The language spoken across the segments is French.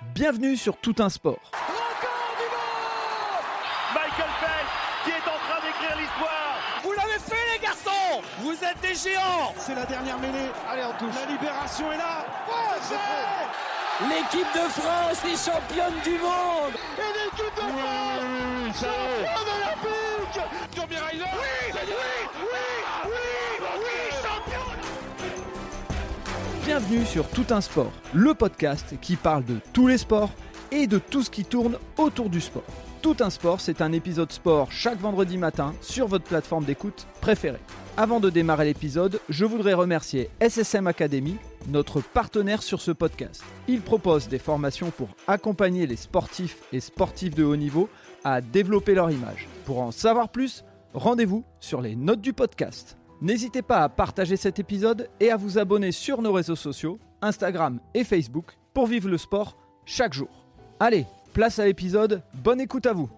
Bienvenue sur Tout un sport. Record du monde Michael Phelps qui est en train d'écrire l'histoire. Vous l'avez fait les garçons Vous êtes des géants C'est la dernière mêlée. Allez, on touche. La libération est là. L'équipe de France est championne du monde Et l'équipe de France championne olympique Tommy oui, oui, oui, Bienvenue sur Tout un sport, le podcast qui parle de tous les sports et de tout ce qui tourne autour du sport. Tout un sport, c'est un épisode sport chaque vendredi matin sur votre plateforme d'écoute préférée. Avant de démarrer l'épisode, je voudrais remercier SSM Academy, notre partenaire sur ce podcast. Il propose des formations pour accompagner les sportifs et sportifs de haut niveau à développer leur image. Pour en savoir plus, rendez-vous sur les notes du podcast. N'hésitez pas à partager cet épisode et à vous abonner sur nos réseaux sociaux, Instagram et Facebook, pour vivre le sport chaque jour. Allez, place à l'épisode, bonne écoute à vous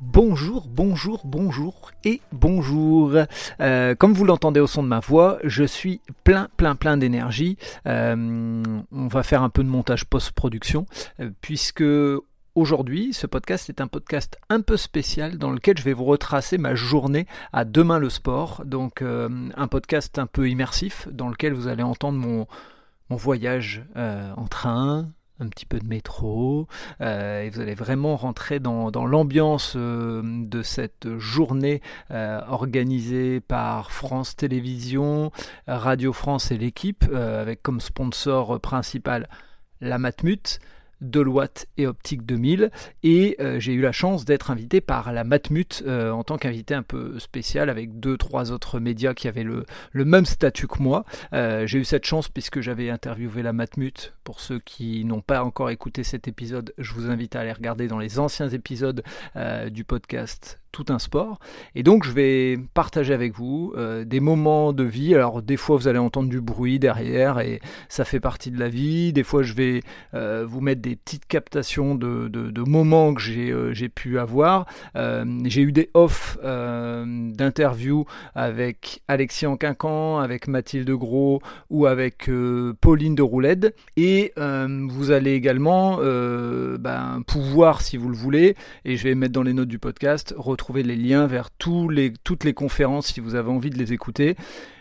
Bonjour, bonjour, bonjour et bonjour. Euh, comme vous l'entendez au son de ma voix, je suis plein, plein, plein d'énergie. Euh, on va faire un peu de montage post-production, euh, puisque Aujourd'hui, ce podcast est un podcast un peu spécial dans lequel je vais vous retracer ma journée à demain le sport. Donc euh, un podcast un peu immersif dans lequel vous allez entendre mon, voyage euh, en train, un petit peu de métro, euh, et vous allez vraiment rentrer dans, l'ambiance de cette journée organisée par France Télévisions, Radio France et l'équipe, avec comme sponsor principal la Matmut. Deloitte et Optique 2000 et euh, j'ai eu la chance d'être invité par la Matmut euh, en tant qu'invité un peu spécial avec deux trois autres médias qui avaient le, même statut que moi. Euh, j'ai eu cette chance puisque j'avais interviewé la Matmut. Pour ceux qui n'ont pas encore écouté cet épisode, je vous invite à aller regarder dans les anciens épisodes du podcast tout un sport. Et donc je vais partager avec vous euh, des moments de vie. Alors des fois vous allez entendre du bruit derrière et ça fait partie de la vie. Des fois je vais euh, vous mettre des petites captations de, de, moments que j'ai euh, pu avoir. j'ai eu des off d'interviews avec Alexis Anquincan, avec Mathilde Gros ou avec Pauline de Roulette. Et vous allez également ben, pouvoir, si vous le voulez, et je vais mettre dans les notes du podcast, retrouver les liens vers tous les, toutes les conférences si vous avez envie de les écouter.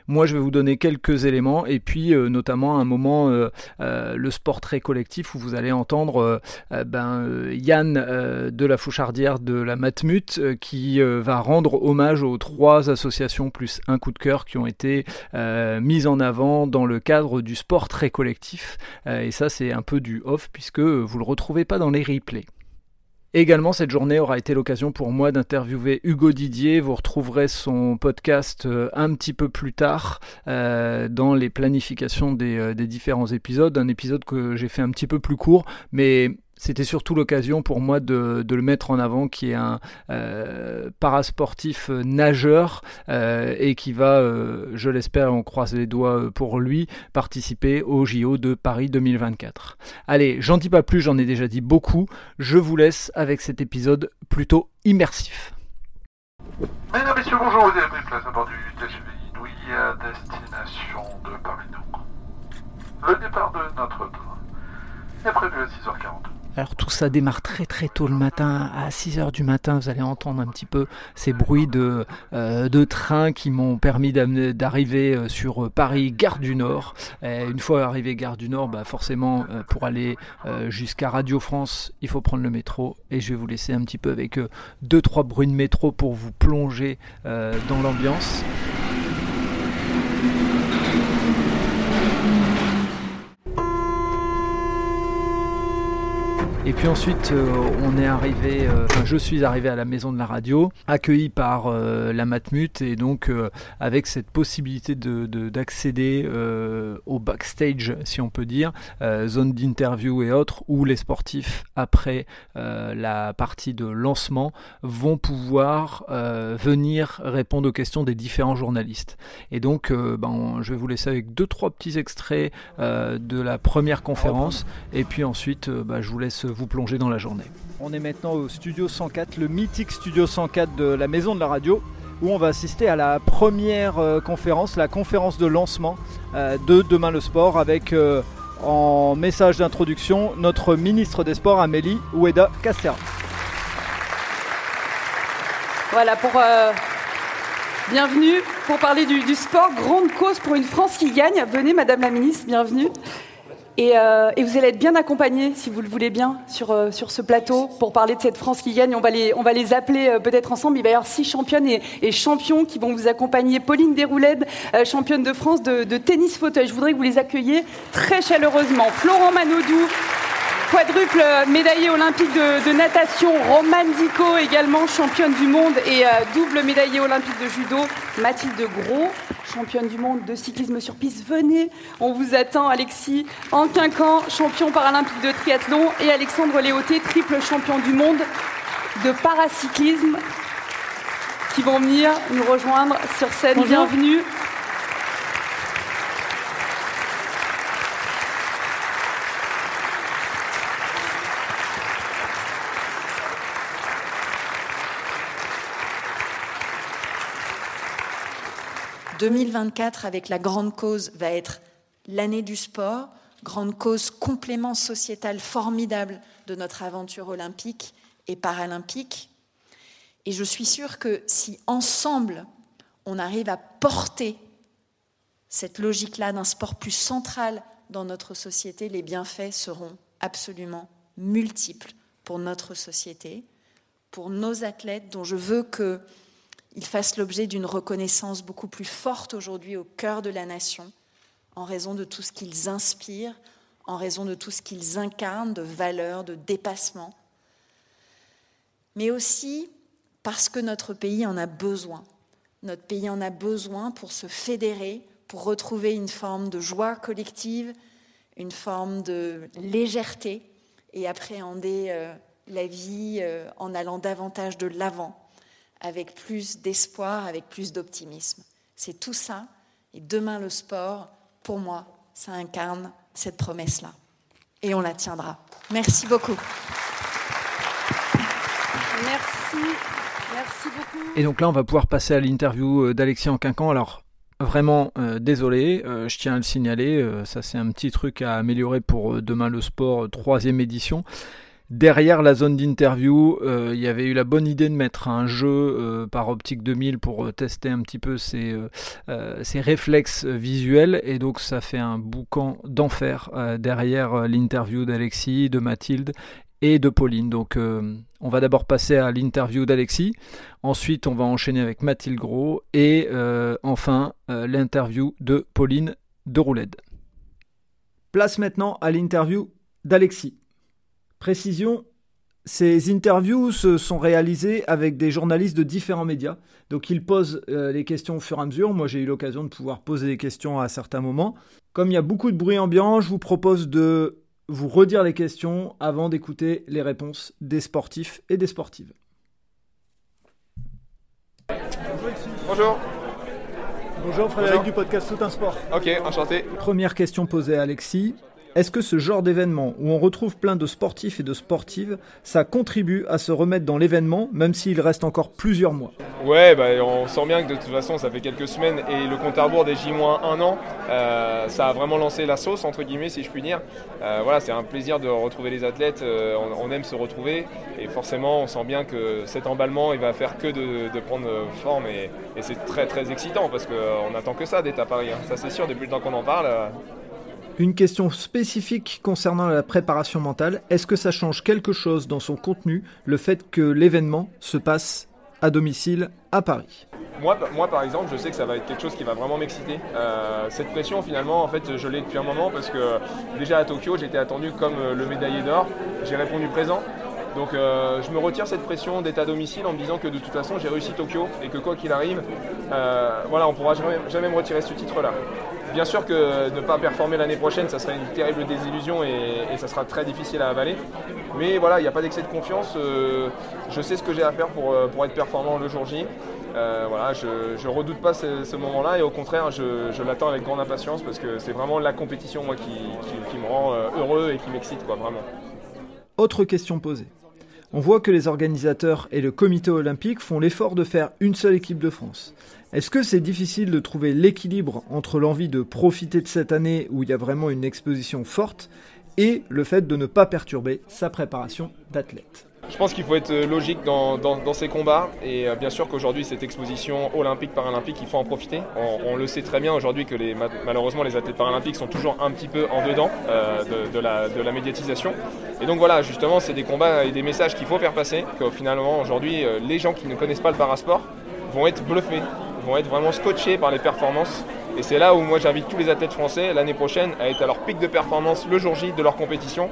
Moi, je vais vous donner quelques éléments et puis euh, notamment un moment, euh, euh, le sport très collectif où vous allez entendre ben, Yann de la Fouchardière de la Matmut qui va rendre hommage aux trois associations plus un coup de cœur qui ont été mises en avant dans le cadre du sport très collectif. et ça, c'est un peu du off puisque vous le retrouvez pas dans les replays. Également, cette journée aura été l'occasion pour moi d'interviewer Hugo Didier. Vous retrouverez son podcast euh, un petit peu plus tard euh, dans les planifications euh, des, différents épisodes. Un épisode que j'ai fait un petit peu plus court, mais c'était surtout l'occasion pour moi de, le mettre en avant, qui est un euh, parasportif nageur euh, et qui va, euh, je l'espère, on croise les doigts pour lui, participer au JO de Paris 2024. Allez, j'en dis pas plus, j'en ai déjà dit beaucoup. Je vous laisse avec cet épisode plutôt immersif. Mesdames, Messieurs, bonjour, vous avez pris place à bord du TGV à destination de Paris-Tours. Le départ de notre train est prévu à 6h40. Alors tout ça démarre très très tôt le matin, à 6h du matin, vous allez entendre un petit peu ces bruits de, euh, de train qui m'ont permis d'arriver sur Paris, gare du Nord. Une fois arrivé gare du Nord, bah forcément euh, pour aller euh, jusqu'à Radio France, il faut prendre le métro. Et je vais vous laisser un petit peu avec deux trois bruits de métro pour vous plonger dans l'ambiance. Et puis ensuite, euh, on est arrivé, euh, enfin, je suis arrivé à la maison de la radio, accueilli par euh, la Matmut et donc avec cette possibilité d'accéder de, de, au backstage, si on peut dire, zone d'interview et autres, où les sportifs, après la partie de lancement, vont pouvoir venir répondre aux questions des différents journalistes. Et donc, ben, je vais vous laisser avec deux, trois petits extraits de la première conférence, et puis ensuite, ben, je vous laisse vous plonger dans la journée. On est maintenant au studio 104, le mythique studio 104 de la maison de la radio, où on va assister à la première euh, conférence, la conférence de lancement euh, de Demain le sport, avec euh, en message d'introduction notre ministre des Sports Amélie Oueda Castera. Voilà pour bienvenue pour parler du, du sport, grande cause pour une France qui gagne. Venez Madame la ministre, bienvenue. Et, euh, et, vous allez être bien accompagnés, si vous le voulez bien, sur, euh, sur ce plateau pour parler de cette France qui gagne. On va les, on va les appeler euh, peut-être ensemble. Il va y avoir six championnes et, et champions qui vont vous accompagner. Pauline Déroulède, euh, championne de France de, de, tennis fauteuil. Je voudrais que vous les accueilliez très chaleureusement. Florent Manodou, quadruple médaillée olympique de, de, natation. Romane Dico, également championne du monde et euh, double médaillée olympique de judo. Mathilde Gros, championne du monde de cyclisme sur piste. Venez, on vous attend. Alexis Anquincan, champion paralympique de triathlon. Et Alexandre Léoté, triple champion du monde de paracyclisme, qui vont venir nous rejoindre sur scène. Bonjour. Bienvenue. « 2024 avec la grande cause va être l'année du sport, grande cause complément sociétal formidable de notre aventure olympique et paralympique. Et je suis sûre que si ensemble on arrive à porter cette logique-là d'un sport plus central dans notre société, les bienfaits seront absolument multiples pour notre société, pour nos athlètes, dont je veux qu'ils fassent l'objet d'une reconnaissance beaucoup plus forte aujourd'hui au cœur de la nation, en raison de tout ce qu'ils inspirent, en raison de tout ce qu'ils incarnent, de valeurs, de dépassement, mais aussi parce que notre pays en a besoin. Notre pays en a besoin pour se fédérer, pour retrouver une forme de joie collective, une forme de légèreté et appréhender euh, la vie euh, en allant davantage de l'avant, avec plus d'espoir, avec plus d'optimisme. C'est tout ça. Et demain, le sport, pour moi, ça incarne cette promesse-là. Et on la tiendra. Merci beaucoup. Merci. Merci beaucoup. Et donc là, on va pouvoir passer à l'interview d'Alexis Anquincan. Alors, vraiment euh, désolé, euh, je tiens à le signaler, euh, ça c'est un petit truc à améliorer pour demain le sport, troisième édition. Derrière la zone d'interview, il y avait eu la bonne idée de mettre un jeu par Optique 2000 pour tester un petit peu ses, réflexes visuels. Et donc ça fait un boucan d'enfer derrière l'interview d'Alexis, de Mathilde et de Pauline. Donc euh, on va d'abord passer à l'interview d'Alexis, ensuite on va enchaîner avec Mathilde Gros et euh, enfin euh, l'interview de Pauline de Roulette. Place maintenant à l'interview d'Alexis. Précision, ces interviews se sont réalisées avec des journalistes de différents médias. Donc ils posent les questions au fur et à mesure. Moi j'ai eu l'occasion de pouvoir poser des questions à certains moments. Comme il y a beaucoup de bruit ambiant, je vous propose de vous redire les questions avant d'écouter les réponses des sportifs et des sportives. Bonjour. Bonjour Frédéric Bonjour. du podcast Tout un sport. Ok, enchanté. Première question posée à Alexis. Est-ce que ce genre d'événement où on retrouve plein de sportifs et de sportives, ça contribue à se remettre dans l'événement, même s'il reste encore plusieurs mois? Ouais, bah, on sent bien que de toute façon, ça fait quelques semaines et le compte à rebours des J-1 an, euh, ça a vraiment lancé la sauce, entre guillemets, si je puis dire. Euh, voilà, c'est un plaisir de retrouver les athlètes, euh, on, aime se retrouver et forcément, on sent bien que cet emballement, il va faire que de, prendre forme et, c'est très très excitant parce qu'on attend que ça d'être à Paris. Hein. Ça, c'est sûr, depuis le temps qu'on en parle. Une question spécifique concernant la préparation mentale. Est-ce que ça change quelque chose dans son contenu, le fait que l'événement se passe à domicile à Paris? Moi, par exemple, je sais que ça va être quelque chose qui va vraiment m'exciter. Euh, cette pression, finalement, en fait, je l'ai depuis un moment parce que déjà à Tokyo, j'étais attendu comme le médaillé d'or. J'ai répondu présent. Donc euh, je me retire cette pression d'être à domicile en me disant que de toute façon j'ai réussi Tokyo et que quoi qu'il arrive, euh, voilà, on pourra jamais, jamais me retirer ce titre-là. Bien sûr que ne pas performer l'année prochaine, ça serait une terrible désillusion et, ça sera très difficile à avaler. Mais voilà, il n'y a pas d'excès de confiance. Euh, je sais ce que j'ai à faire pour, pour être performant le jour J. Euh, voilà, je ne redoute pas ce, moment-là et au contraire, je, l'attends avec grande impatience parce que c'est vraiment la compétition moi, qui, qui, qui me rend heureux et qui m'excite, quoi, vraiment. Autre question posée. On voit que les organisateurs et le comité olympique font l'effort de faire une seule équipe de France. Est-ce que c'est difficile de trouver l'équilibre entre l'envie de profiter de cette année où il y a vraiment une exposition forte et le fait de ne pas perturber sa préparation d'athlète? Je pense qu'il faut être euh, logique dans, ces combats et euh, bien sûr qu'aujourd'hui cette exposition olympique paralympique il faut en profiter. On, le sait très bien aujourd'hui que malheureusement les athlètes paralympiques sont toujours un petit peu en dedans euh, de, la, de, la, médiatisation. Et donc voilà justement c'est des combats et des messages qu'il faut faire passer. Que finalement aujourd'hui les gens qui ne connaissent pas le parasport vont être bluffés, vont être vraiment scotchés par les performances et c'est là où moi j'invite tous les athlètes français l'année prochaine à être à leur pic de performance le jour J de leur compétition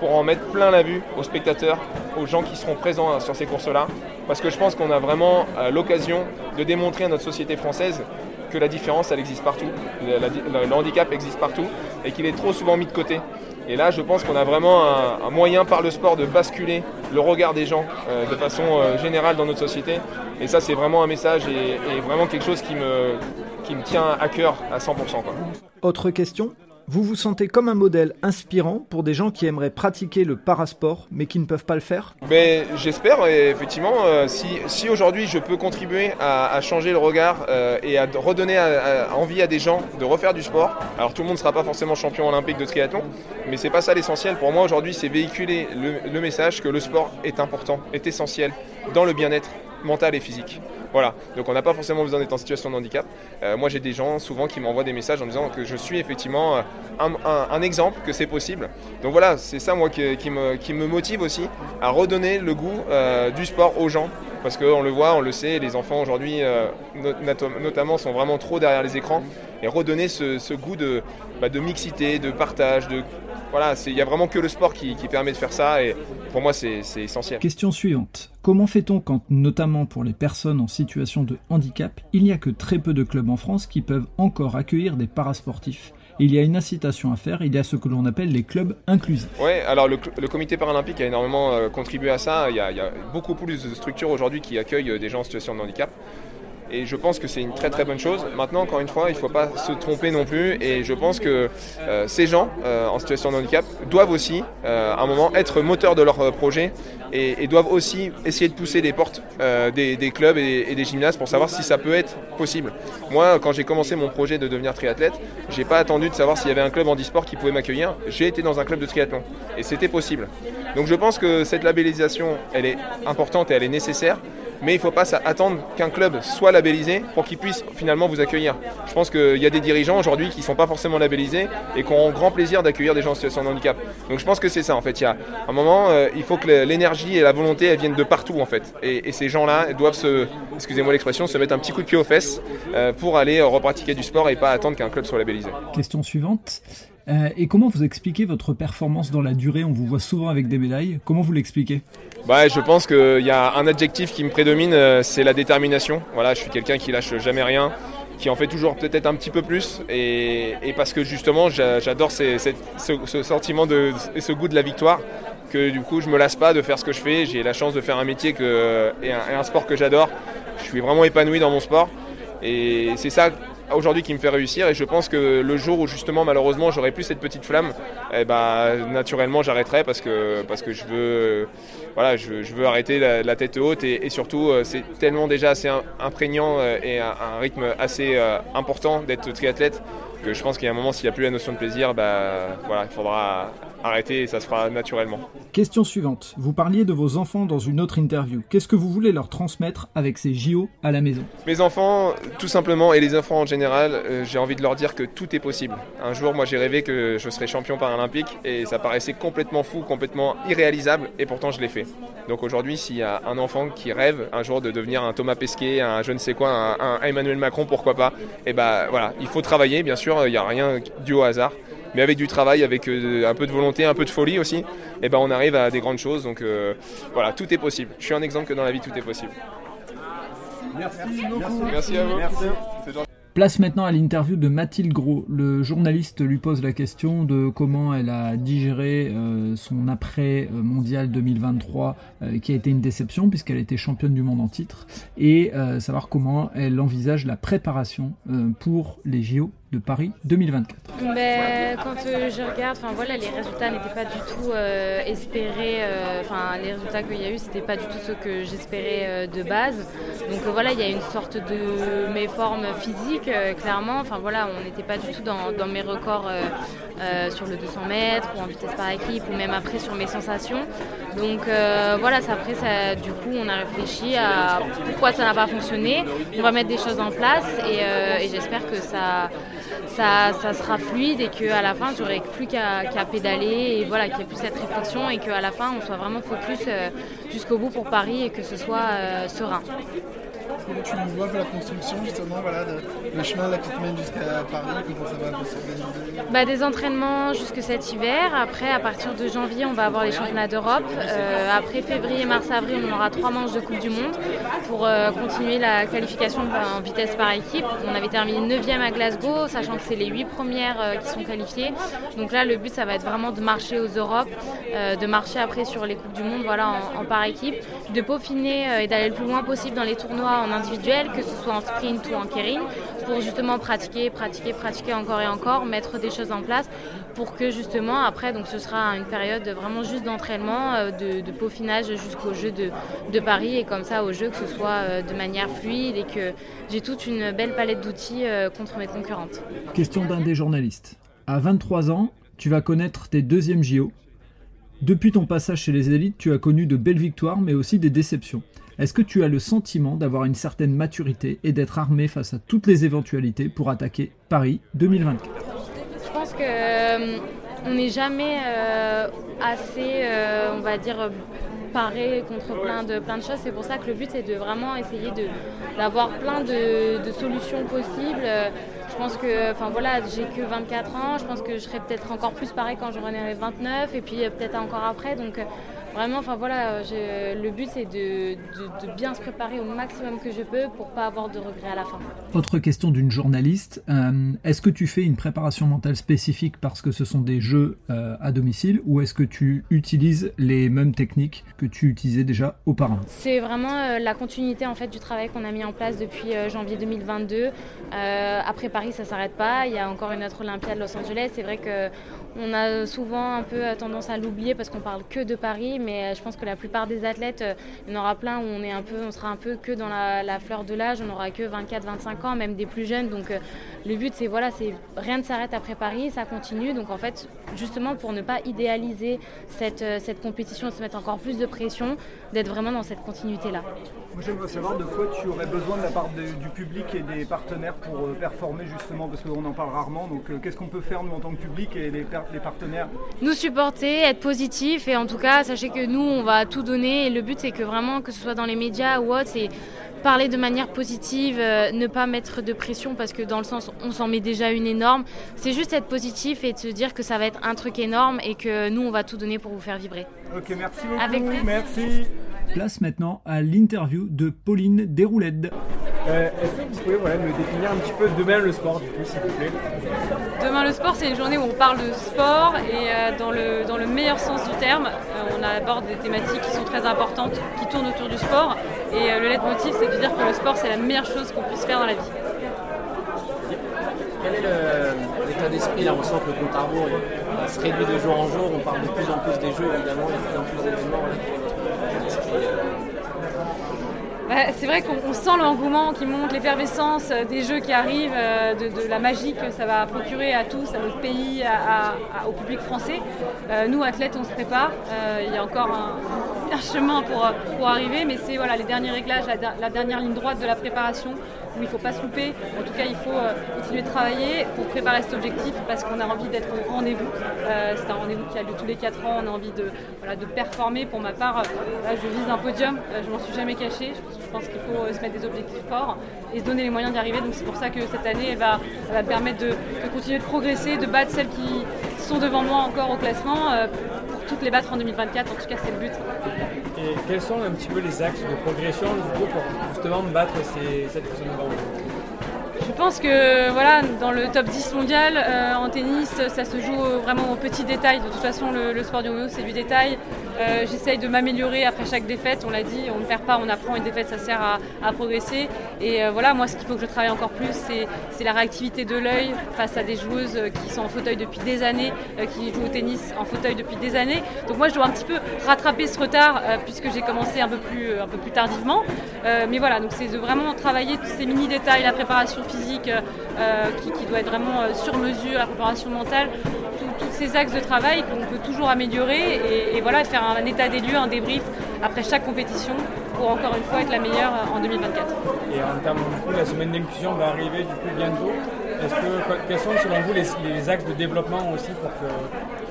pour en mettre plein la vue aux spectateurs, aux gens qui seront présents sur ces courses-là. Parce que je pense qu'on a vraiment euh, l'occasion de démontrer à notre société française que la différence, elle existe partout, le, handicap existe partout et qu'il est trop souvent mis de côté. Et là, je pense qu'on a vraiment un, moyen par le sport de basculer le regard des gens euh, de façon euh, générale dans notre société. Et ça, c'est vraiment un message et, vraiment quelque chose qui me, qui me tient à cœur à 100%. Autre question? Vous vous sentez comme un modèle inspirant pour des gens qui aimeraient pratiquer le parasport mais qui ne peuvent pas le faire Mais j'espère effectivement euh, si, si aujourd'hui je peux contribuer à, changer le regard euh, et à redonner envie à des gens de refaire du sport. Alors tout le monde ne sera pas forcément champion olympique de triathlon, mais c'est pas ça l'essentiel. Pour moi aujourd'hui c'est véhiculer le message que le sport est important, est essentiel dans le bien-être mental et physique. Voilà, donc on n'a pas forcément besoin d'être en situation de handicap. Euh, moi j'ai des gens souvent qui m'envoient des messages en disant que je suis effectivement euh, un, exemple, que c'est possible. Donc voilà, c'est ça moi qui, me, motive aussi à redonner le goût euh, du sport aux gens. Parce qu'on le voit, on le sait, les enfants aujourd'hui notamment sont vraiment trop derrière les écrans. Et redonner ce, goût de, bah, de mixité, de partage, de voilà, il n'y a vraiment que le sport qui, permet de faire ça et pour moi c'est essentiel. Question suivante. Comment fait-on quand, notamment pour les personnes en situation de handicap, il n'y a que très peu de clubs en France qui peuvent encore accueillir des parasportifs? Il y a une incitation à faire, il y a ce que l'on appelle les clubs inclusifs. Oui, alors le, comité paralympique a énormément euh, contribué à ça. Il y, a, il y a beaucoup plus de structures aujourd'hui qui accueillent euh, des gens en situation de handicap. Et je pense que c'est une très très bonne chose. Maintenant, encore une fois, il ne faut pas se tromper non plus. Et je pense que euh, ces gens euh, en situation de handicap doivent aussi, euh, à un moment, être moteurs de leur projet et, doivent aussi essayer de pousser les portes des, clubs et, des gymnases pour savoir si ça peut être possible. Moi, quand j'ai commencé mon projet de devenir triathlète, j'ai pas attendu de savoir s'il y avait un club handisport qui pouvait m'accueillir. J'ai été dans un club de triathlon et c'était possible. Donc je pense que cette labellisation, elle est importante et elle est nécessaire mais il ne faut pas attendre qu'un club soit labellisé pour qu'il puisse finalement vous accueillir. Je pense qu'il y a des dirigeants aujourd'hui qui ne sont pas forcément labellisés et qui ont grand plaisir d'accueillir des gens en situation de handicap. Donc je pense que c'est ça en fait. Il y a un moment, euh, il faut que l'énergie et la volonté viennent de partout en fait. Et, ces gens-là doivent se, excusez-moi l'expression, se mettre un petit coup de pied aux fesses euh, pour aller repratiquer du sport et pas attendre qu'un club soit labellisé. Question suivante. Euh, et comment vous expliquez votre performance dans la durée? On vous voit souvent avec des médailles. Comment vous l'expliquez? Bah, Je pense qu'il y a un adjectif qui me prédomine, euh, c'est la détermination. Voilà, je suis quelqu'un qui lâche jamais rien, qui en fait toujours peut-être un petit peu plus. Et, parce que justement, j'adore ce, sentiment de, et ce goût de la victoire, que du coup, je me lasse pas de faire ce que je fais. J'ai la chance de faire un métier que, et un sport que j'adore. Je suis vraiment épanoui dans mon sport. Et c'est ça aujourd'hui qui me fait réussir et je pense que le jour où justement malheureusement j'aurai plus cette petite flamme, eh ben, naturellement j'arrêterai parce que, parce que je veux, voilà, je, veux arrêter la, tête haute et, surtout euh, c'est tellement déjà assez imprégnant euh, et un, rythme assez euh, important d'être triathlète que je pense qu'il y a un moment s'il n'y a plus la notion de plaisir, bah, voilà, il faudra arrêter et ça se fera naturellement. Question suivante. Vous parliez de vos enfants dans une autre interview. Qu'est-ce que vous voulez leur transmettre avec ces JO à la maison? Mes enfants, tout simplement, et les enfants en général, euh, j'ai envie de leur dire que tout est possible. Un jour, moi j'ai rêvé que je serais champion paralympique et ça paraissait complètement fou, complètement irréalisable et pourtant je l'ai fait. Donc aujourd'hui, s'il y a un enfant qui rêve un jour de devenir un Thomas Pesquet, un je ne sais quoi, un, Emmanuel Macron, pourquoi pas, et eh ben voilà, il faut travailler, bien sûr, il n'y a rien dû au hasard mais avec du travail, avec euh, un peu de volonté, un peu de folie aussi, et eh ben on arrive à des grandes choses. Donc euh, voilà, tout est possible. Je suis un exemple que dans la vie tout est possible. Merci, Merci à vous. Place maintenant à l'interview de Mathilde Gros. Le journaliste lui pose la question de comment elle a digéré euh, son après mondial 2023 qui a été une déception puisqu'elle était championne du monde en titre et savoir comment elle envisage la préparation pour les JO Paris 2024 ben, Quand euh, je regarde, voilà, les résultats n'étaient pas du tout euh, espérés. euh, Enfin, les résultats qu'il y a eu, c'était pas du tout ce que j'espérais de base. Donc voilà, il y a une sorte de méforme physique, clairement. Enfin voilà, on n'était pas du tout dans, mes records sur le 200 mètres ou en vitesse par équipe ou même après sur mes sensations. Donc voilà, ça, après, ça, du coup, on a réfléchi à pourquoi ça n'a pas fonctionné. On va mettre des choses en place et j'espère que ça, ça, sera fluide et qu'à la fin, j'aurai plus qu'à qu'à pédaler et voilà, qu'il n'y ait plus cette réflexion et qu'à la fin, on soit vraiment focus euh, jusqu'au bout pour Paris et que ce soit euh, serein. Comment tu vois la construction justement, voilà, de- le chemin là, qui te mène jusqu'à Paris, comment ça va s'organiser? Bah, des entraînements jusque cet hiver. Après, à partir de janvier, on va avoir les championnats d'Europe. Euh, après février, mars, avril, on aura trois manches de Coupe du Monde pour euh, continuer la qualification en vitesse par équipe. On avait terminé 9e à Glasgow, sachant que c'est les 8 premières euh, qui sont qualifiées. Donc là, le but, ça va être vraiment de marcher aux Europes, de marcher après sur les Coupes du Monde voilà, en, en par équipe, de peaufiner et d'aller le plus loin possible dans les tournois en individuel, que ce soit en sprint ou en keirin, pour justement pratiquer, pratiquer, pratiquer encore et encore, mettre des choses en place pour que justement après, donc ce sera une période vraiment juste d'entraînement, euh, de, peaufinage jusqu'aux Jeux de, Paris et comme ça aux Jeux que ce soit euh, de manière fluide et que j'ai toute une belle palette d'outils euh, contre mes concurrentes. Question d'un des journalistes. À 23 ans, tu vas connaître tes deuxièmes JO. Depuis ton passage chez les élites, tu as connu de belles victoires, mais aussi des déceptions. Est-ce que tu as le sentiment d'avoir une certaine maturité et d'être armé face à toutes les éventualités pour attaquer Paris 2024 Je pense que euh, on n'est jamais euh, assez, euh, on va dire, paré contre plein de, plein de choses. C'est pour ça que le but, c'est de vraiment essayer d'avoir plein de, solutions possibles. Je pense que, enfin voilà, j'ai que 24 ans. Je pense que je serai peut-être encore plus pareil quand j'aurai 29 et puis peut-être encore après. Donc vraiment, enfin voilà, le but, c'est de, de- de bien se préparer au maximum que je peux pour pas avoir de regrets à la fin. Autre question d'une journaliste. euh, est-ce que tu fais une préparation mentale spécifique parce que ce sont des jeux euh, à domicile ou est-ce que tu utilises les mêmes techniques que tu utilisais déjà auparavant? C'est vraiment euh, la continuité en fait du travail qu'on a mis en place depuis janvier 2022. Euh, après Paris, ça s'arrête pas. Il y a encore une autre Olympiade Los Angeles. C'est vrai que on a souvent un peu tendance à l'oublier parce qu'on parle que de Paris, mais euh, je pense que la plupart des athlètes, euh, il y en aura plein où on un peu, on sera un peu que dans la, fleur de l'âge. On n'aura que 24-25 ans, même des plus jeunes. Donc euh, le but, c'est voilà, rien ne s'arrête après Paris, ça continue. Donc en fait, justement pour ne pas idéaliser cette, cette compétition se mettre encore plus de pression, d'être vraiment dans cette continuité-là. Moi j'aimerais savoir de quoi tu aurais besoin de la part de- du public et des partenaires pour euh, performer justement, parce qu'on en parle rarement. Donc euh, qu'est-ce qu'on peut faire nous en tant que public et les partenaires? Nous supporter, être positif et en tout cas sachez que nous on va tout donner et le but c'est que vraiment que ce soit dans les médias ou autre c'est parler de manière positive, euh, ne pas mettre de pression parce que dans le sens on s'en met déjà une énorme, c'est juste être positif et de se dire que ça va être un truc énorme et que nous on va tout donner pour vous faire vibrer. Ok, merci beaucoup. Avec plaisir. Merci. Place maintenant à l'interview de Pauline Déroulède. Euh, Est-ce que vous pouvez voilà, me définir un petit peu demain le sport, du coup, s'il vous plaît? Demain le sport, c'est une journée où on parle de sport et euh, dans, le, dans le meilleur sens du terme, euh, on aborde des thématiques qui sont très importantes, qui tournent autour du sport. Et euh, le leitmotiv, c'est de dire que le sport, c'est la meilleure chose qu'on puisse faire dans la vie. Quel est l'état d'esprit là On sent que le compte à rebours se réduit de jour en jour. On parle de plus en plus des jeux, évidemment, il y a de plus en plus d'événements. Bah, c'est vrai qu'on on sent l'engouement qui monte, l'effervescence euh, des jeux qui arrivent, euh, de, la magie que ça va procurer à tous, à notre pays, au public français. Euh, nous, athlètes, on se prépare. Euh, il y a encore un, un chemin pour, euh, pour arriver, mais c'est voilà, les derniers réglages, la, der- la dernière ligne droite de la préparation où il ne faut pas se louper. En tout cas, il faut euh, continuer de travailler pour préparer cet objectif parce qu'on a envie d'être au rendez-vous. Euh, c'est un rendez-vous qui a lieu tous les 4 ans. On a envie de, voilà, de performer. Pour ma part, je vise un podium. Je m'en suis jamais cachée. Je, pense qu'il faut se mettre des objectifs forts et se donner les moyens d'y arriver. Donc c'est pour ça que cette année, elle va, elle permettre de, de continuer de progresser, de battre celles qui sont devant moi encore au classement. Toutes les battre en 2024. En tout cas, c'est le but. Et quels sont un petit peu les axes de progression du coup pour justement battre ces, cette personne Je pense que voilà, dans le top 10 mondial, euh, en tennis, ça se joue vraiment au petit détail. De toute façon, le, sport du haut c'est du détail. Euh, j'essaye de m'améliorer après chaque défaite. On l'a dit, on ne perd pas, on apprend. Une défaite, ça sert à, progresser. Et euh, voilà, moi, ce qu'il faut que je travaille encore plus, c'est la réactivité de l'œil face à des joueuses qui sont en fauteuil depuis des années, qui jouent au tennis en fauteuil depuis des années. Donc moi, je dois un petit peu rattraper ce retard puisque j'ai commencé un peu plus, tardivement. mais voilà, donc c'est de vraiment travailler tous ces mini détails, la préparation physique euh, qui, doit être vraiment euh, sur mesure, la préparation mentale, tous ces axes de travail qu'on peut toujours améliorer et, voilà, faire un, état des lieux, un débrief après chaque compétition pour encore une fois être la meilleure en 2024. Et en termes du coup, la semaine d'inclusion va arriver du coup bientôt. Est-ce que, quels sont selon vous les, axes de développement aussi pour que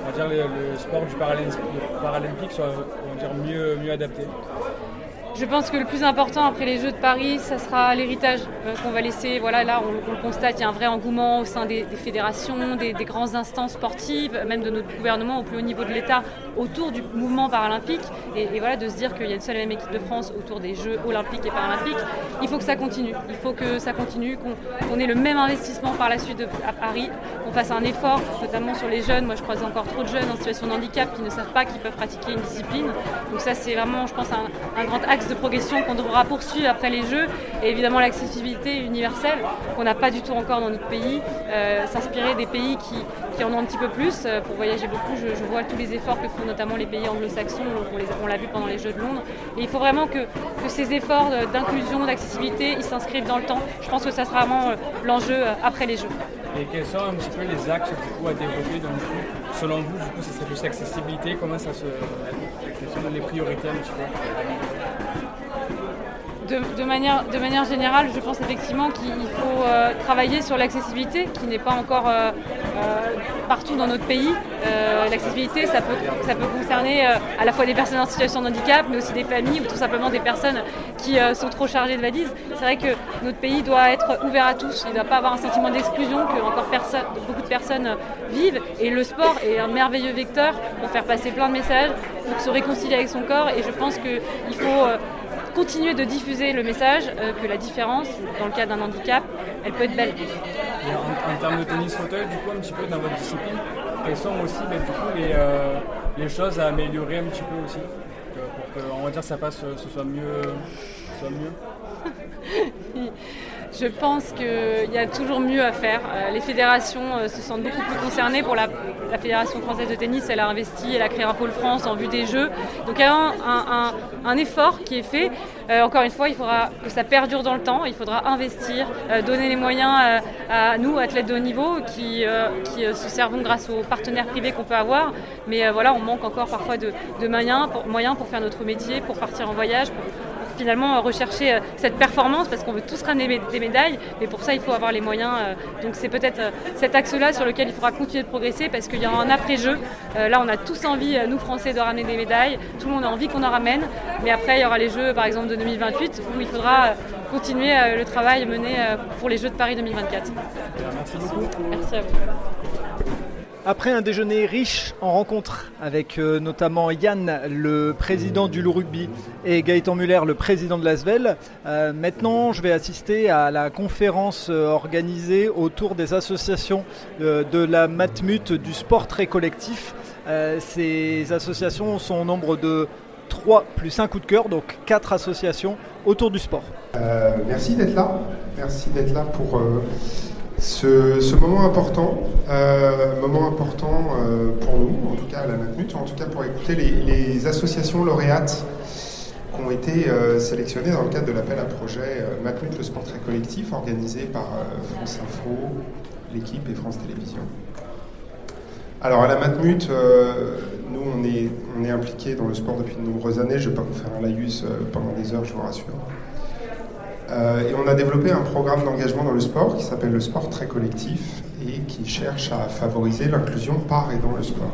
on va dire, le, sport du paralympique, soit on va dire, mieux, mieux adapté? Je pense que le plus important après les Jeux de Paris, ça sera l'héritage euh, qu'on va laisser. Voilà, là, on, le constate, il y a un vrai engouement au sein des, fédérations, des, grandes instances sportives, même de notre gouvernement au plus haut niveau de l'État, autour du mouvement paralympique. Et, voilà, de se dire qu'il y a une seule et même équipe de France autour des Jeux olympiques et paralympiques, il faut que ça continue. Il faut que ça continue, qu'on ait le même investissement par la suite à Paris, qu'on fasse un effort, notamment sur les jeunes. Moi, je croise encore trop de jeunes en situation de handicap qui ne savent pas qu'ils peuvent pratiquer une discipline. Donc ça, c'est vraiment, je pense, un grand axe de progression qu'on devra poursuivre après les Jeux et évidemment l'accessibilité universelle qu'on n'a pas du tout encore dans notre pays. Euh, s'inspirer des pays qui, en ont un petit peu plus. Euh, pour voyager beaucoup, je, vois tous les efforts que font notamment les pays anglo-saxons, on, l'a vu pendant les Jeux de Londres. Il faut vraiment que, ces efforts d'inclusion, d'accessibilité, ils s'inscrivent dans le temps. Je pense que ça sera vraiment euh, l'enjeu après les Jeux. Et quels sont un petit peu les axes à développer donc, Selon vous, du coup, ça serait plus l'accessibilité Comment ça se. Quelles sont les priorités un petit peu? De, manière, générale, je pense effectivement qu'il faut euh, travailler sur l'accessibilité, qui n'est pas encore euh, euh, partout dans notre pays. l'accessibilité, ça peut, ça peut concerner à la fois des personnes en situation de handicap, mais aussi des familles ou tout simplement des personnes qui sont trop chargées de valises. C'est vrai que notre pays doit être ouvert à tous. Il ne doit pas avoir un sentiment d'exclusion que encore beaucoup de personnes vivent. Et le sport est un merveilleux vecteur pour faire passer plein de messages, pour se réconcilier avec son corps. Et je pense qu'il faut continuer de diffuser le message euh, que la différence, dans le cas d'un handicap, elle peut être belle. en, termes de tennis fauteuil, du coup, un petit peu dans votre discipline, quelles sont aussi ben, du coup, les, euh, les, choses à améliorer un petit peu aussi Pour que, on va dire, ça passe, ce soit mieux, soit mieux? Je pense qu'il y a toujours mieux à faire. Euh, les fédérations euh, se sentent beaucoup plus concernées. Pour la, Fédération française de tennis, elle a investi, elle a créé un pôle France en vue des Jeux. Donc il y a un, effort qui est fait. Euh, encore une fois, il faudra que ça perdure dans le temps. Il faudra investir, donner les moyens à nous, athlètes de haut niveau, qui, se servons grâce aux partenaires privés qu'on peut avoir. Mais voilà, on manque encore parfois de, moyens, pour, moyens pour faire notre métier, pour partir en voyage, finalement rechercher euh, cette performance parce qu'on veut tous ramener des médailles, mais pour ça il faut avoir les moyens. Euh, donc c'est peut-être euh, cet axe-là sur lequel il faudra continuer de progresser parce qu'il y aura un après-jeu. Là on a tous envie, nous Français, de ramener des médailles, tout le monde a envie qu'on en ramène, mais après il y aura les Jeux par exemple de 2028 où il faudra continuer le travail mené pour les Jeux de Paris 2024. Merci beaucoup. Merci à vous. Après un déjeuner riche en rencontres avec euh, notamment Yann, le président du Loup Rugby, et Gaëtan Muller, le président de l'Asvel, euh, maintenant je vais assister à la conférence euh, organisée autour des associations de la Matmut du sport très collectif. ces associations sont au nombre de 3 plus un coup de cœur, donc 4 associations autour du sport. merci d'être là. Merci d'être là pour ce, moment important, euh, moment important euh, pour nous, en tout cas à la Matmut, en tout cas pour écouter les, associations lauréates qui ont été euh, sélectionnées dans le cadre de l'appel à projet Matmut le sport très collectif organisé par France Info, l'équipe et France Télévisions. Alors à la Matmut, nous on est, on est impliqués dans le sport depuis de nombreuses années, je ne vais pas vous faire un laïus pendant des heures, je vous rassure. Euh, et on a développé un programme d'engagement dans le sport qui s'appelle le sport très collectif et qui cherche à favoriser l'inclusion par et dans le sport.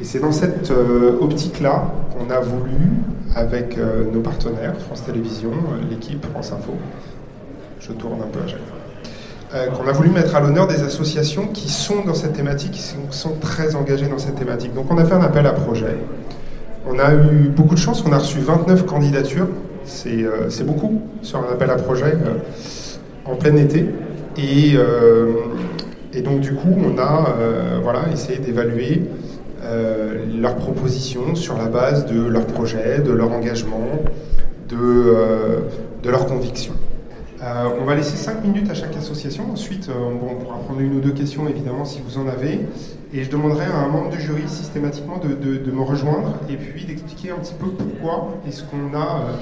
Et c'est dans cette euh, optique-là qu'on a voulu, avec euh, nos partenaires, France Télévisions, l'équipe France Info, je tourne un peu à chaque fois, qu'on a voulu mettre à l'honneur des associations qui sont dans cette thématique, qui sont très engagées dans cette thématique. Donc on a fait un appel à projet. On a eu beaucoup de chance, on a reçu 29 candidatures c'est beaucoup sur un appel à projet euh, en plein été. Et, et, donc du coup, on a voilà, essayé d'évaluer leurs propositions sur la base de leurs projets, de leur engagement, de, de leurs convictions. Euh, on va laisser 5 minutes à chaque association. Ensuite, euh, on pourra prendre une ou deux questions, évidemment, si vous en avez. Et je demanderai à un membre du jury systématiquement de, me rejoindre et puis d'expliquer un petit peu pourquoi est-ce qu'on a euh,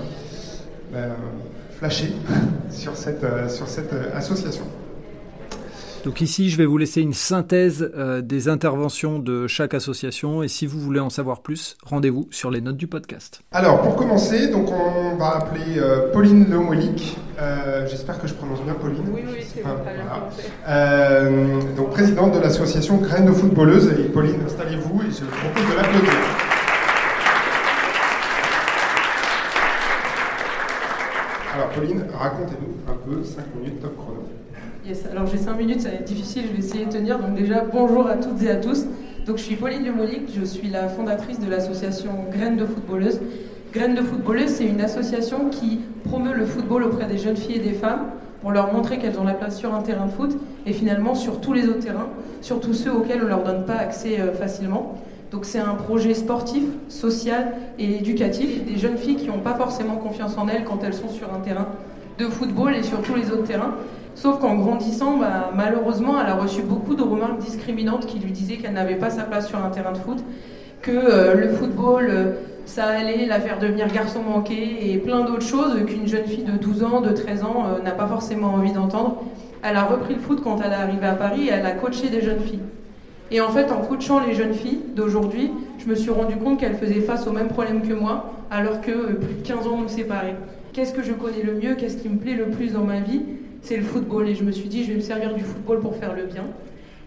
flashé sur cette, sur cette association. Donc ici, je vais vous laisser une synthèse euh, des interventions de chaque association et si vous voulez en savoir plus, rendez-vous sur les notes du podcast. Alors pour commencer, donc on va appeler euh, Pauline Lemoilic. Euh, j'espère que je prononce bien Pauline. Oui, oui, c'est bon, donc présidente de l'association Graines de footballeuses. Et Pauline, installez-vous et je vous propose de l'applaudir. Alors Pauline, racontez-nous un peu, 5 minutes top chrono alors j'ai 5 minutes, ça va être difficile, je vais essayer de tenir. Donc déjà, bonjour à toutes et à tous. Donc je suis Pauline Lemolic, je suis la fondatrice de l'association Graines de footballeuses. Graines de footballeuses, c'est une association qui promeut le football auprès des jeunes filles et des femmes pour leur montrer qu'elles ont la place sur un terrain de foot et finalement sur tous les autres terrains, surtout ceux auxquels on ne leur donne pas accès euh, facilement. Donc c'est un projet sportif, social et éducatif des jeunes filles qui n'ont pas forcément confiance en elles quand elles sont sur un terrain de football et sur tous les autres terrains. Sauf qu'en grandissant, bah, malheureusement, elle a reçu beaucoup de remarques discriminantes qui lui disaient qu'elle n'avait pas sa place sur un terrain de foot, que euh, le football, euh, ça allait la faire devenir garçon manqué et plein d'autres choses qu'une jeune fille de 12 ans, de 13 ans euh, n'a pas forcément envie d'entendre. Elle a repris le foot quand elle est arrivée à Paris et elle a coaché des jeunes filles. Et en fait, en coachant les jeunes filles d'aujourd'hui, je me suis rendu compte qu'elles faisaient face au même problème que moi, alors que plus de 15 ans nous séparaient. Qu'est-ce que je connais le mieux? Qu'est-ce qui me plaît le plus dans ma vie? C'est le football. Et je me suis dit, je vais me servir du football pour faire le bien.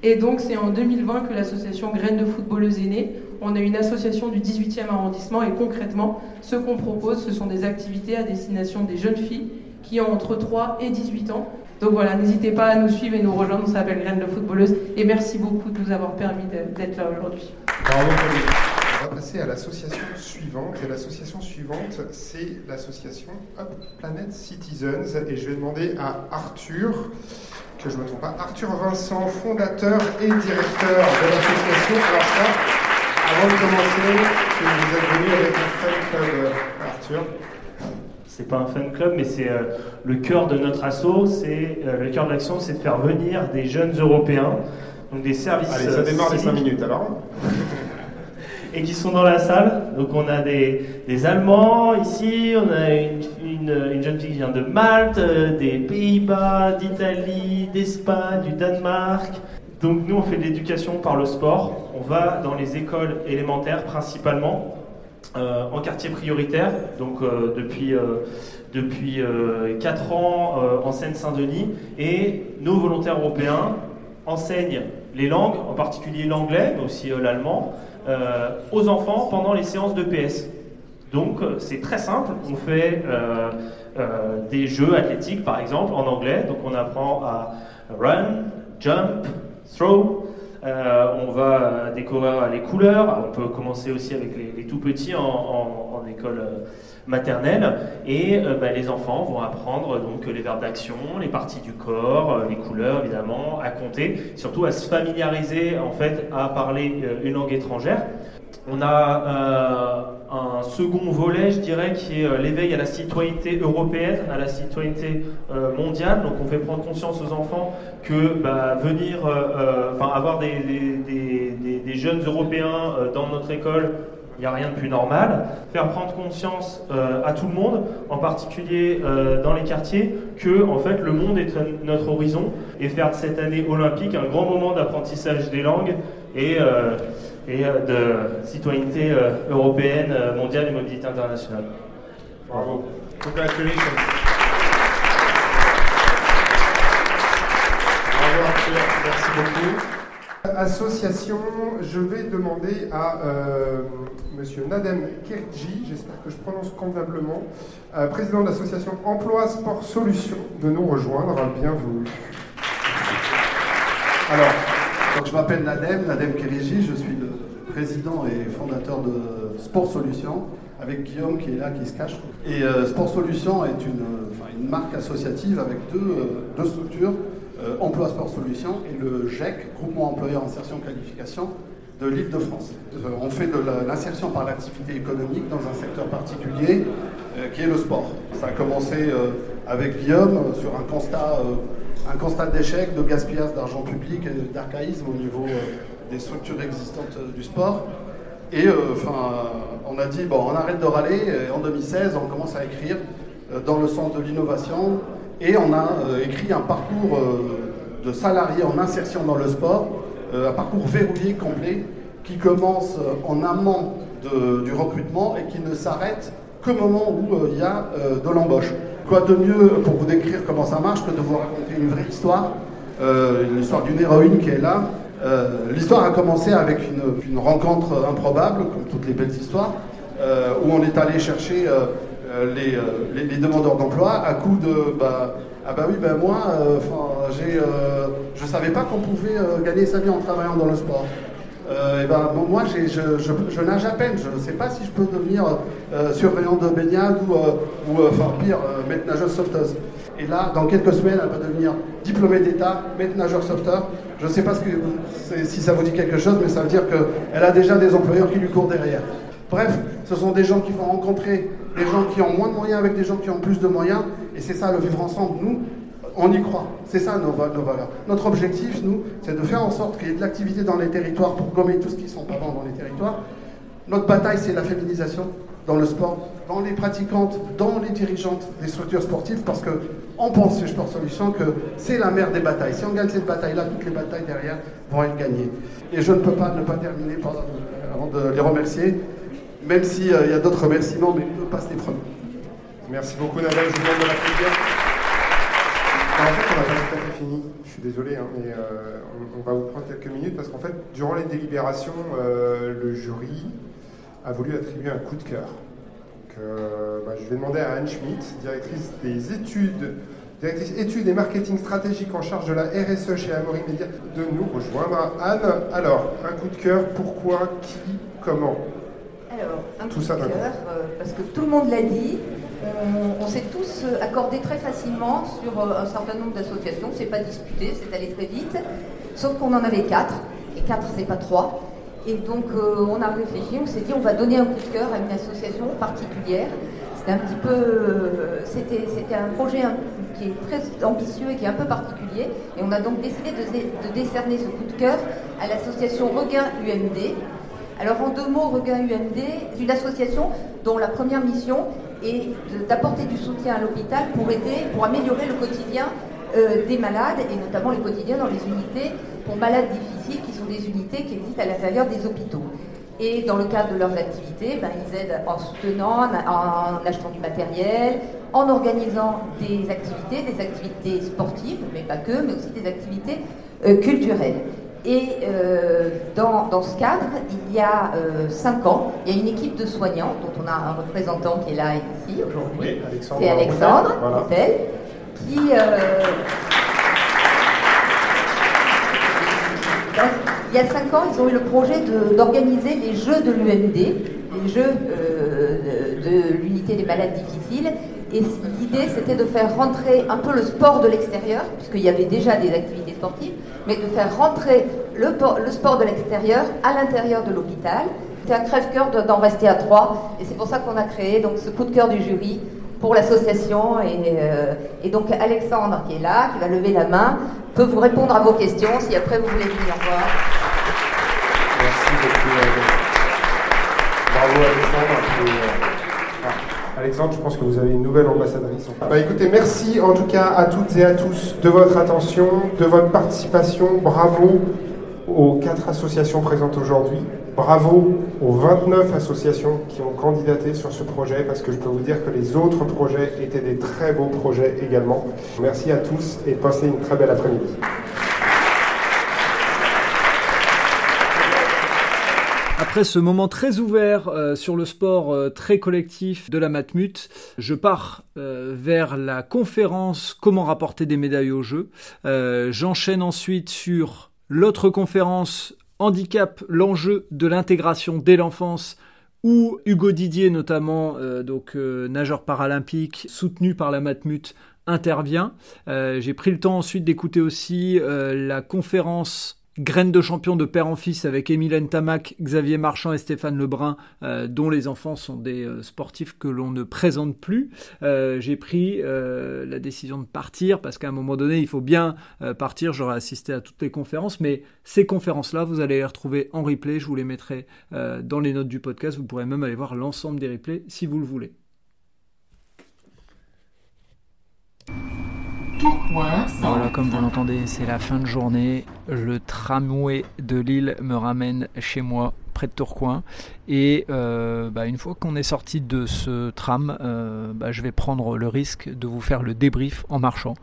Et donc, c'est en 2020 que l'association Graines de footballeuses est née. On est une association du 18e arrondissement et concrètement, ce qu'on propose, ce sont des activités à destination des jeunes filles qui ont entre 3 et 18 ans. Donc voilà, n'hésitez pas à nous suivre et nous rejoindre. On s'appelle Graines de footballeuses. Et merci beaucoup de nous avoir permis d'être là aujourd'hui. On va passer à l'association suivante. Et l'association suivante, c'est l'association Planet Citizens. Et je vais demander à Arthur, que je ne me trompe pas, Arthur Vincent, fondateur et directeur de l'association. Alors ça, avant de commencer, vous êtes venu avec un fan club, Arthur. C'est pas un fan club, mais c'est euh, le cœur de notre asso. C'est euh, le cœur de l'action, c'est de faire venir des jeunes Européens, donc des services. Allez, ça démarre les 5 minutes alors et qui sont dans la salle. Donc on a des, des Allemands ici, on a une, une, jeune fille qui vient de Malte, euh, des Pays-Bas, d'Italie, d'Espagne, du Danemark. Donc nous on fait de l'éducation par le sport. On va dans les écoles élémentaires principalement. Euh, en quartier prioritaire, donc euh, depuis, depuis 4 ans en Seine-Saint-Denis, et nos volontaires européens enseignent les langues, en particulier l'anglais, mais aussi l'allemand, euh, aux enfants pendant les séances de PS. Donc euh, c'est très simple, on fait euh, des jeux athlétiques par exemple en anglais, donc on apprend à run, jump, throw, on va découvrir les couleurs. On peut commencer aussi avec les, tout petits en, école maternelle. Et bah, les enfants vont apprendre donc les verbes d'action, les parties du corps, les couleurs évidemment, à compter, surtout à se familiariser en fait à parler une langue étrangère. On a euh, un second volet, je dirais, qui est euh, l'éveil à la citoyenneté européenne, à la citoyenneté euh, mondiale. Donc on fait prendre conscience aux enfants que bah, venir, enfin avoir des, jeunes Européens dans notre école, il n'y a rien de plus normal. Faire prendre conscience à tout le monde, en particulier dans les quartiers, que en fait le monde est notre horizon et faire de cette année olympique un grand moment d'apprentissage des langues et et euh, de citoyenneté euh, européenne, euh, mondiale et mobilité internationale. Bravo. Congratulations. Bravo Arthur, merci beaucoup. Association, je vais demander à Monsieur Nadem Kerji, j'espère que je prononce convenablement, président de l'association Emploi Sport Solutions, de nous rejoindre. Bienvenue. Alors, donc je m'appelle Nadem, Nadem Kerji, je suis le président et fondateur de Sport Solutions, avec Guillaume qui est là, qui se cache. Et euh, Sport Solutions est une, marque associative avec deux, euh, structures. euh, Emploi Sport Solutions et le GEC, Groupement Employeur Insertion Qualification de l'Île-de-France. Euh, on fait de l'insertion par l'activité économique dans un secteur particulier qui est le sport. Ça a commencé avec Guillaume sur un constat, un constat d'échec, de gaspillage d'argent public et d'archaïsme au niveau des structures existantes du sport. Et enfin, on a dit, bon, on arrête de râler. Et en 2016, on commence à écrire dans le sens de l'innovation et on a écrit un parcours de salariés en insertion dans le sport euh, un parcours verrouillé complet qui commence euh, en amont du recrutement et qui ne s'arrête qu'au moment où euh, il y a de l'embauche. Quoi de mieux pour vous décrire comment ça marche que de vous raconter une vraie histoire, histoire d'une héroïne qui est là. L'histoire a commencé avec une, rencontre improbable, comme toutes les belles histoires, où on est allé chercher les, les, demandeurs d'emploi à coup de bah, ah bah oui, ben moi, euh, euh, je ne savais pas qu'on pouvait euh, gagner sa vie en travaillant dans le sport. et ben, moi, je, je, nage à peine. Je ne sais pas si je peux devenir surveillant de baignade ou, ou enfin pire, maître nageur sauveteuse. Et là, dans quelques semaines, elle va devenir diplômée d'État, maître nageur sauveteur. Je ne sais pas si ça vous dit quelque chose, mais ça veut dire qu'elle a déjà des employeurs qui lui courent derrière. Bref, ce sont des gens qui vont rencontrer des gens qui ont moins de moyens avec des gens qui ont plus de moyens. Et c'est ça le vivre ensemble. Nous, on y croit. C'est ça nos, valeurs. Notre objectif, nous, c'est de faire en sorte qu'il y ait de l'activité dans les territoires pour gommer tout ce qui sont pas bons dans les territoires. Notre bataille, c'est la féminisation dans le sport, dans les pratiquantes, dans les dirigeantes des structures sportives, parce que on pense chez Sport Solutions que c'est la mère des batailles. Si on gagne cette bataille-là, toutes les batailles derrière vont être gagnées. Et je ne peux pas ne pas terminer avant de les remercier même s'il euh, y a d'autres remerciements, mais eux passent les premiers. Merci beaucoup Nadal, je vous demande de l'applaudir. En fait, on n'a pas tout à fait fini, je suis désolé, hein, mais euh, on, va vous prendre quelques minutes parce qu'en fait, durant les délibérations, euh, le jury a voulu attribuer un coup de cœur. Donc, bah, je vais demander à Anne Schmidt, directrice des études, directrice études et marketing stratégique en charge de la RSE chez Amaury Media, de nous rejoindre. Anne, alors, un coup de cœur, pourquoi, qui, comment? Alors, un coup de cœur, euh, parce que tout le monde l'a dit, on, s'est tous euh, accordés très facilement sur euh, un certain nombre d'associations, c'est pas disputé, c'est allé très vite, sauf qu'on en avait quatre, et quatre c'est pas trois. Et donc on a réfléchi, on s'est dit on va donner un coup de cœur à une association particulière. C'était un petit peu, c'était, c'était un projet qui est très ambitieux et qui est un peu particulier. Et on a donc décidé de, décerner ce coup de cœur à l'association Regain UMD, alors en deux mots, Regain UMD est une association dont la première mission est d'apporter du soutien à l'hôpital pour aider, pour améliorer le quotidien euh, des malades et notamment le quotidien dans les unités pour malades difficiles qui sont des unités qui existent à l'intérieur des hôpitaux. Et dans le cadre de leurs activités, ben, ils aident en soutenant, en, achetant du matériel, en organisant des activités, des activités sportives, mais pas que, mais aussi des activités euh, culturelles. Et euh, dans, ce cadre, il y a euh, cinq ans, il y a une équipe de soignants, dont on a un représentant qui est là ici aujourd'hui. C'est Alexandre qui. Euh, il y a cinq ans, ils ont eu le projet d'organiser les Jeux de l'UMD, les Jeux de l'unité des malades difficiles. Et l'idée, c'était de faire rentrer un peu le sport de l'extérieur, puisqu'il y avait déjà des activités sportives, mais de faire rentrer le, sport de l'extérieur à l'intérieur de l'hôpital. C'est un crève-cœur d'en rester à trois, et c'est pour ça qu'on a créé donc, ce coup de cœur du jury pour l'association. Et, euh, et, donc Alexandre, qui est là, qui va lever la main, peut vous répondre à vos questions si après vous voulez venir voir. Merci beaucoup. Bravo Alexandre. Alexandre, je pense que vous avez une nouvelle ambassadrice. Bah, écoutez, merci en tout cas à toutes et à tous de votre attention, de votre participation. Bravo aux quatre associations présentes aujourd'hui. Bravo aux 29 associations qui ont candidaté sur ce projet, parce que je peux vous dire que les autres projets étaient des très beaux projets également. Merci à tous et passez une très belle après-midi. Après ce moment très ouvert euh, sur le sport euh, très collectif de la Matmut, je pars euh, vers la conférence Comment rapporter des médailles aux Jeux. J'enchaîne ensuite sur l'autre conférence Handicap, l'enjeu de l'intégration dès l'enfance où Hugo Didier notamment, donc nageur paralympique, soutenu par la Matmut, intervient. J'ai pris le temps ensuite d'écouter aussi la conférence Graines de champion de père en fils avec Émile Tamac, Xavier Marchand et Stéphane Lebrun, euh, dont les enfants sont des euh, sportifs que l'on ne présente plus. Euh, j'ai pris la décision de partir parce qu'à un moment donné, il faut bien partir. J'aurais assisté à toutes les conférences, mais ces conférences-là, vous allez les retrouver en replay. Je vous les mettrai dans les notes du podcast. Vous pourrez même aller voir l'ensemble des replays si vous le voulez. Voilà, comme vous l'entendez, c'est la fin de journée. Le tramway de Lille me ramène chez moi, près de Tourcoing. Et euh, bah, une fois qu'on est sorti de ce tram, euh, bah, je vais prendre le risque de vous faire le débrief en marchant.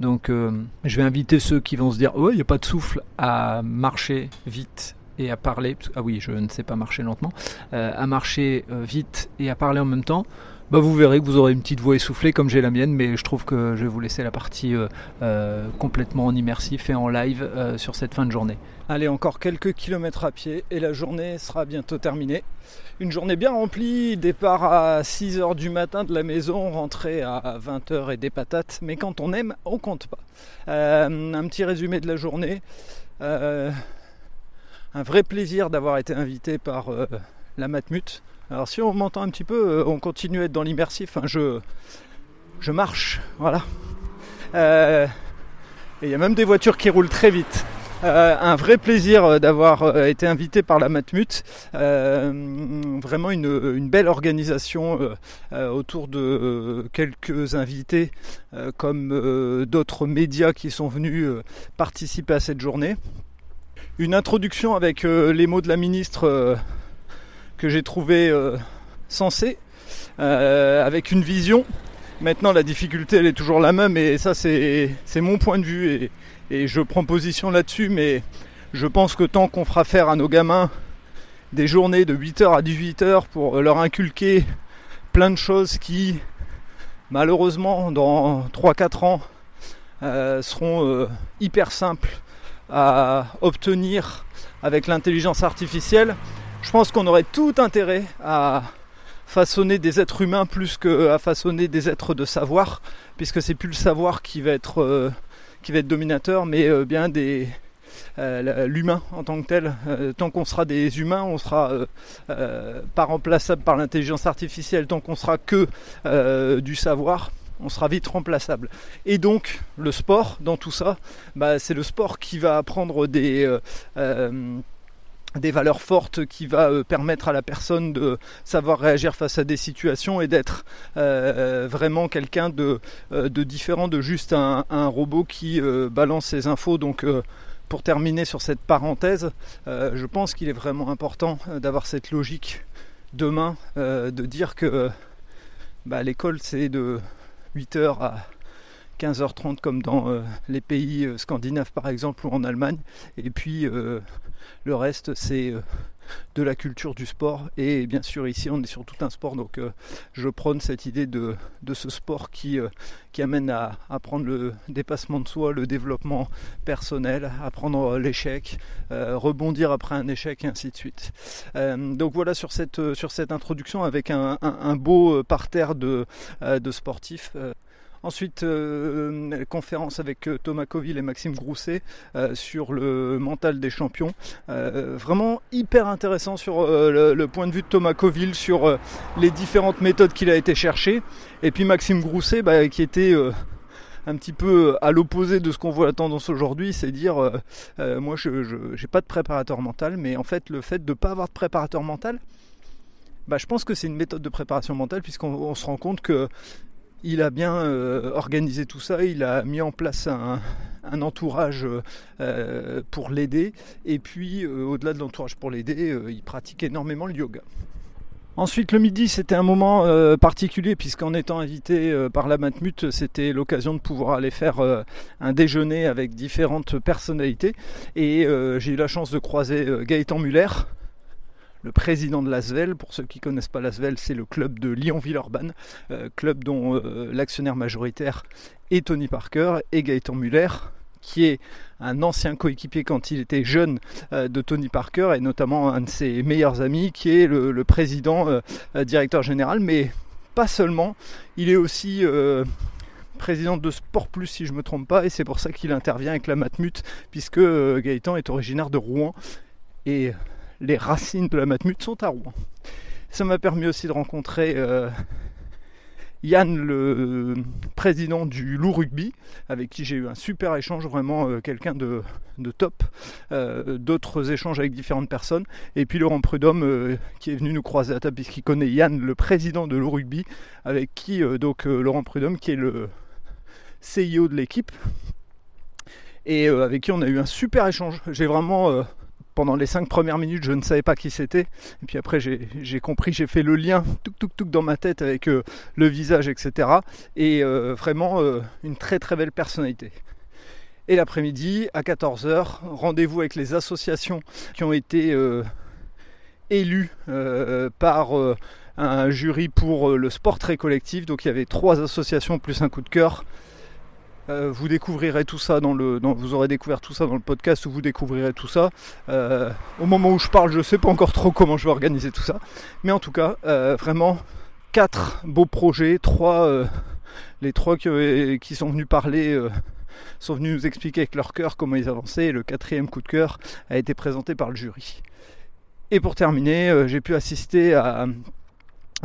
Donc euh, je vais inviter ceux qui vont se dire Oh, il n'y a pas de souffle à marcher vite et à parler. Ah oui, je ne sais pas marcher lentement. à marcher vite et à parler en même temps bah vous verrez que vous aurez une petite voix essoufflée comme j'ai la mienne, mais je trouve que je vais vous laisser la partie euh, euh, complètement en immersif et en live euh, sur cette fin de journée. Allez, encore quelques kilomètres à pied et la journée sera bientôt terminée. Une journée bien remplie, départ à 6h du matin de la maison, rentrée à 20h et des patates, mais quand on aime, on compte pas. un petit résumé de la journée. un vrai plaisir d'avoir été invité par la Matmut alors si on m'entend un petit peu, euh, on continue à être dans l'immersif. je, je marche, voilà. Euh, et il y a même des voitures qui roulent très vite. Euh, un vrai plaisir d'avoir été invité par la Matmut. vraiment une, belle organisation autour de quelques invités comme d'autres médias qui sont venus participer à cette journée. Une introduction avec les mots de la ministre que j'ai trouvé euh, sensé, euh, avec une vision. Maintenant, la difficulté, elle est toujours la même, et ça, c'est mon point de vue, et, je prends position là-dessus, mais je pense que tant qu'on fera faire à nos gamins des journées de 8h à 18h pour leur inculquer plein de choses qui, malheureusement, dans 3-4 ans, euh, seront hyper simples à obtenir avec l'intelligence artificielle, je pense qu'on aurait tout intérêt à façonner des êtres humains plus qu'à façonner des êtres de savoir, puisque c'est plus le savoir qui va être, euh, qui va être dominateur, mais euh, bien euh, l'humain en tant que tel. tant qu'on sera des humains, on sera pas remplaçable par l'intelligence artificielle. Tant qu'on sera que du savoir, on sera vite remplaçable. Et donc le sport dans tout ça, bah, c'est le sport qui va apprendre des des valeurs fortes qui va euh, permettre à la personne de savoir réagir face à des situations et d'être euh, vraiment quelqu'un de, euh, de, différent de juste un, robot qui balance ses infos. Donc pour terminer sur cette parenthèse, je pense qu'il est vraiment important d'avoir cette logique demain, de dire que bah, l'école c'est de 8h à 15h30 comme dans les pays scandinaves par exemple ou en Allemagne. Et puis le reste, c'est euh, de la culture du sport. Et bien sûr, ici, on est sur tout un sport. Donc, euh, je prône cette idée de, ce sport qui, euh, qui amène à, prendre le dépassement de soi, le développement personnel, à l'échec, rebondir après un échec, et ainsi de suite. donc, voilà sur cette, sur cette introduction avec un, beau parterre de, de sportifs. Ensuite, euh, conférence avec euh, Thomas Coville et Maxime Grousset euh, sur le mental des champions. vraiment hyper intéressant sur le, point de vue de Thomas Coville, sur les différentes méthodes qu'il a été chercher. Et puis Maxime Grousset, bah, qui était un petit peu à l'opposé de ce qu'on voit la tendance aujourd'hui, c'est dire moi je n'ai pas de préparateur mental, mais en fait le fait de ne pas avoir de préparateur mental, bah, je pense que c'est une méthode de préparation mentale puisqu'on se rend compte que il a bien euh, organisé tout ça, il a mis en place un, entourage euh, pour l'aider, et puis euh, au-delà de l'entourage pour l'aider, il pratique énormément le yoga. Ensuite, le midi, c'était un moment particulier puisqu'en étant invité par la Matmut, c'était l'occasion de pouvoir aller faire un déjeuner avec différentes personnalités. Et j'ai eu la chance de croiser Gaëtan Muller, le président de l'Asvel. Pour ceux qui ne connaissent pas l'Asvel, c'est le club de Lyon-Villeurbanne, euh, club dont euh, l'actionnaire majoritaire est Tony Parker et Gaëtan Muller, qui est un ancien coéquipier quand il était jeune euh, de Tony Parker et notamment un de ses meilleurs amis qui est le, président directeur général mais pas seulement il est aussi président de Sport Plus si je ne me trompe pas, et c'est pour ça qu'il intervient avec la Matmut, puisque Gaëtan est originaire de Rouen, et les racines de la Matmut sont à Rouen. Ça m'a permis aussi de rencontrer euh, Yann, le président du Loup Rugby, avec qui j'ai eu un super échange, vraiment euh, quelqu'un de, top. Euh, d'autres échanges avec différentes personnes. Et puis Laurent Prudhomme, qui est venu nous croiser à table, puisqu'il connaît Yann, le président de Loup Rugby, avec qui, donc Laurent Prudhomme, qui est le CIO de l'équipe, et avec qui on a eu un super échange. J'ai vraiment pendant les cinq premières minutes, je ne savais pas qui c'était. Et puis après, j'ai compris, j'ai fait le lien tout tout tout dans ma tête avec euh, le visage, etc. Et euh, vraiment euh, une très très belle personnalité. Et l'après-midi, à 14h, rendez-vous avec les associations qui ont été élues par un jury pour le sport très collectif. Donc il y avait trois associations plus un coup de cœur. Euh, vous découvrirez tout ça dans le. vous aurez découvert tout ça dans le podcast où vous découvrirez tout ça. Euh, au moment où je parle, je ne sais pas encore trop comment je vais organiser tout ça. Mais en tout cas, euh, vraiment quatre beaux projets, trois. les trois qui, qui, sont venus parler sont venus nous expliquer avec leur cœur comment ils avançaient. Et le quatrième coup de cœur a été présenté par le jury. Et pour terminer, j'ai pu assister à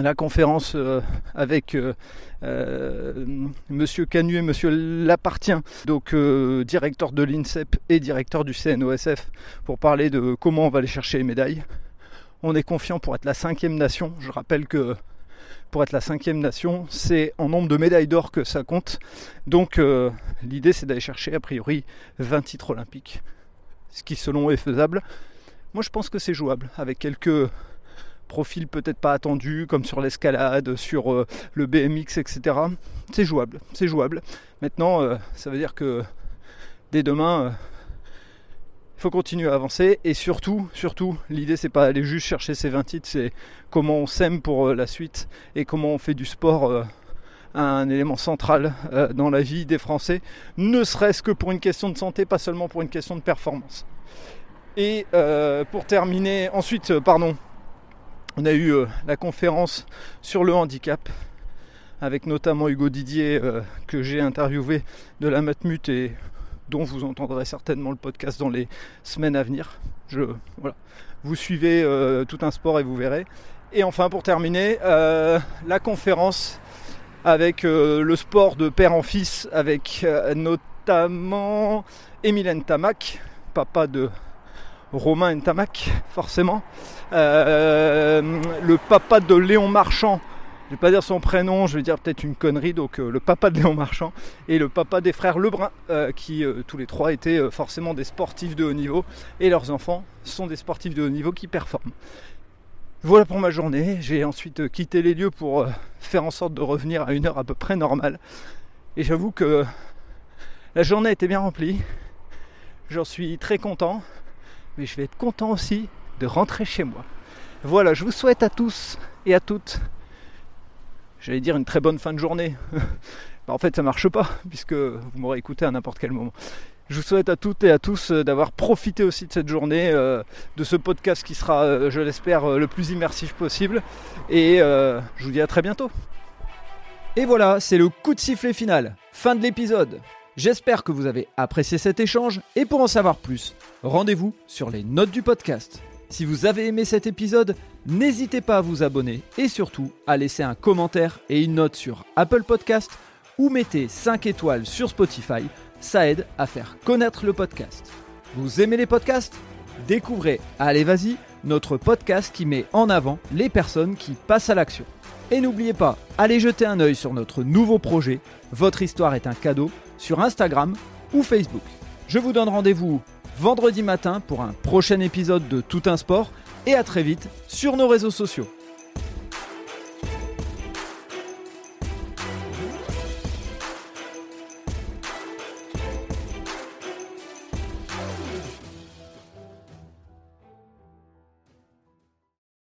la conférence euh, avec euh, euh, Monsieur Canu et Monsieur Lapartien, donc directeur de l'INSEP et directeur du CNOSF, pour parler de comment on va aller chercher les médailles. On est confiant pour être la cinquième nation. Je rappelle que pour être la cinquième nation, c'est en nombre de médailles d'or que ça compte. Donc l'idée c'est d'aller chercher a priori 20 titres olympiques, ce qui selon est faisable. Moi je pense que c'est jouable avec quelques profil peut-être pas attendu, comme sur l'escalade, sur euh, le BMX, etc. C'est jouable, c'est jouable. Maintenant, euh, ça veut dire que dès demain, euh, il faut continuer à avancer et surtout, surtout, l'idée c'est pas aller juste chercher ces 20 titres, c'est comment on s'aime pour la suite et comment on fait du sport un élément central dans la vie des Français, ne serait-ce que pour une question de santé, pas seulement pour une question de performance. Et pour terminer, ensuite, pardon, on a eu euh, la conférence sur le handicap avec notamment Hugo Didier euh, que j'ai interviewé de la Matmut et dont vous entendrez certainement le podcast dans les semaines à venir. Je. Vous suivez euh, tout un sport et vous verrez. Et enfin pour terminer, la conférence avec le sport de père en fils avec notamment Emile Tamac, papa de Romain Ntamak, forcément. Euh, le papa de Léon Marchand, je vais pas dire son prénom, je vais dire peut-être une connerie, donc euh, le papa de Léon Marchand et le papa des frères Lebrun, euh, qui tous les trois étaient forcément des sportifs de haut niveau, et leurs enfants sont des sportifs de haut niveau qui performent. Voilà pour ma journée, j'ai ensuite quitté les lieux pour faire en sorte de revenir à une heure à peu près normale, et j'avoue que la journée était bien remplie, j'en suis très content, mais je vais être content aussi de rentrer chez moi. Voilà, je vous souhaite à tous et à toutes, j'allais dire une très bonne fin de journée. Bah, en fait, ça marche pas, puisque vous m'aurez écouté à n'importe quel moment. Je vous souhaite à toutes et à tous euh, d'avoir profité aussi de cette journée, euh, de ce podcast qui sera, euh, je l'espère, le plus immersif possible. Et je vous dis à très bientôt. Et voilà, c'est le coup de sifflet final. Fin de l'épisode. J'espère que vous avez apprécié cet échange et pour en savoir plus, rendez-vous sur les notes du podcast. Si vous avez aimé cet épisode, n'hésitez pas à vous abonner et surtout à laisser un commentaire et une note sur Apple Podcast ou mettez 5 étoiles sur Spotify, ça aide à faire connaître le podcast. Vous aimez les podcasts? Découvrez Allez Vas-y, notre podcast qui met en avant les personnes qui passent à l'action. Et n'oubliez pas, allez jeter un œil sur notre nouveau projet, Votre histoire est un cadeau, sur Instagram ou Facebook. Je vous donne rendez-vous vendredi matin pour un prochain épisode de Tout un sport et à très vite sur nos réseaux sociaux.